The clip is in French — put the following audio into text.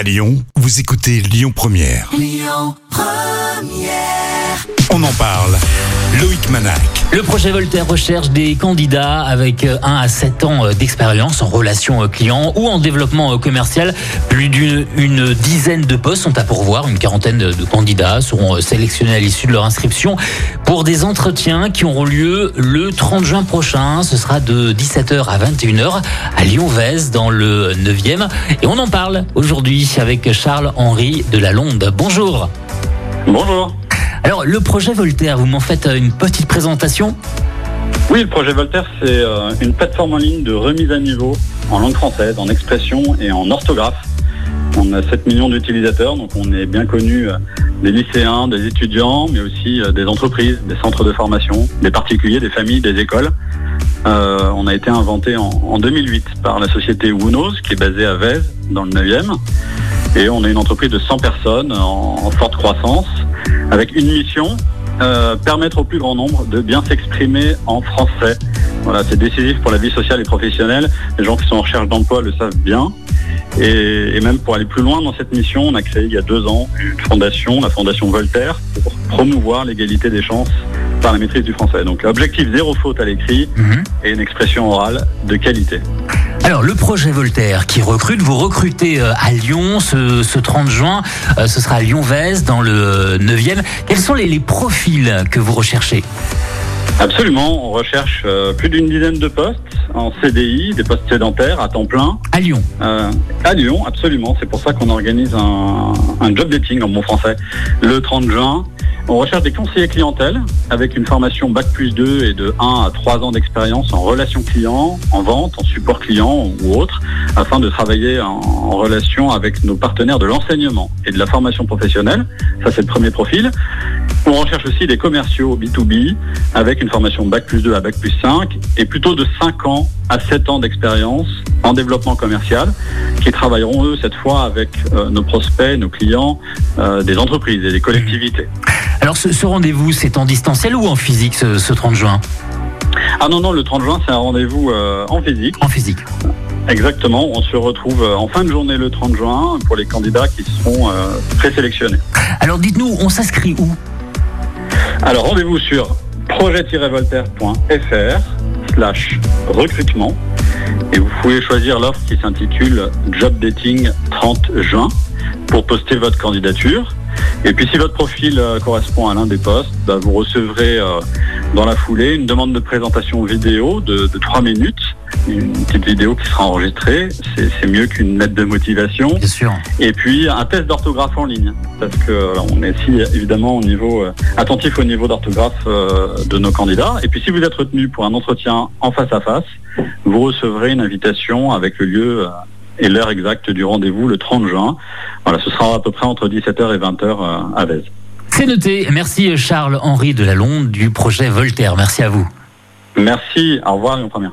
À Lyon, vous écoutez Lyon Première. On en parle. Loïc Manac. Le projet Voltaire recherche des candidats avec 1 à 7 ans euh, d'expérience en relation euh, client ou en développement euh, commercial. Plus d'une une dizaine de postes sont à pourvoir. Une quarantaine de de candidats seront sélectionnés à l'issue de leur inscription pour des entretiens qui auront lieu le 30 juin prochain. Ce sera de 17h à 21h à Lyon-Vez dans le 9e. Et on en parle aujourd'hui avec Charles-Henri de la Londe. Bonjour. Bonjour. Alors, le projet Voltaire, vous m'en faites une petite présentation Oui, le projet Voltaire, c'est euh, une plateforme en ligne de remise à niveau en langue française, en expression et en orthographe. On a 7 millions d'utilisateurs, donc on est bien connu euh, des lycéens, des étudiants, mais aussi euh, des entreprises, des centres de formation, des particuliers, des familles, des écoles. Euh, on a été inventé en, en 2008 par la société Wunos, qui est basée à Vèze, dans le 9e. Et on est une entreprise de 100 personnes en forte croissance, avec une mission, euh, permettre au plus grand nombre de bien s'exprimer en français. Voilà, c'est décisif pour la vie sociale et professionnelle. Les gens qui sont en recherche d'emploi le savent bien. Et, et même pour aller plus loin dans cette mission, on a créé il y a deux ans une fondation, la Fondation Voltaire, pour promouvoir l'égalité des chances par la maîtrise du français. Donc objectif zéro faute à l'écrit et une expression orale de qualité. Alors, le projet Voltaire qui recrute, vous recrutez euh, à Lyon ce, ce 30 juin. Euh, ce sera à Lyon-Vez dans le 9e. Quels sont les profils que vous recherchez? Absolument, on recherche euh, plus d'une dizaine de postes en CDI, des postes sédentaires à temps plein. À Lyon. Euh, à Lyon, absolument. C'est pour ça qu'on organise un, un job dating en bon français le 30 juin. On recherche des conseillers clientèle avec une formation Bac plus 2 et de 1 à 3 ans d'expérience en relation client, en vente, en support client ou autre, afin de travailler en, en relation avec nos partenaires de l'enseignement et de la formation professionnelle. Ça, c'est le premier profil. On recherche aussi des commerciaux B2B avec une formation Bac plus 2 à Bac plus 5 et plutôt de 5 ans à 7 ans d'expérience en développement commercial qui travailleront eux cette fois avec euh, nos prospects, nos clients, euh, des entreprises et des collectivités. Alors, ce, ce rendez-vous, c'est en distanciel ou en physique ce, ce 30 juin? Ah non, non, le 30 juin, c'est un rendez-vous euh, en physique. En physique. Exactement, on se retrouve en fin de journée le 30 juin pour les candidats qui seront présélectionnés. Alors, dites-nous, on s'inscrit où? Alors rendez-vous sur projet-voltaire.fr slash recrutement et vous pouvez choisir l'offre qui s'intitule Job Dating 30 juin pour poster votre candidature. Et puis si votre profil euh, correspond à l'un des postes, bah, vous recevrez euh, dans la foulée une demande de présentation vidéo de, de 3 minutes, une petite vidéo qui sera enregistrée, c'est mieux qu'une lettre de motivation. Bien sûr. Et puis un test d'orthographe en ligne, parce que on est aussi évidemment au niveau euh, attentif au niveau d'orthographe euh, de nos candidats. Et puis si vous êtes retenu pour un entretien en face à face, vous recevrez une invitation avec le lieu euh, et l'heure exacte du rendez-vous le 30 juin. Voilà, ce sera à peu près entre 17h et 20h euh, à Vèze. C'est noté. Merci Charles-Henri de la Londe du projet Voltaire. Merci à vous. Merci, au revoir Lyon Première.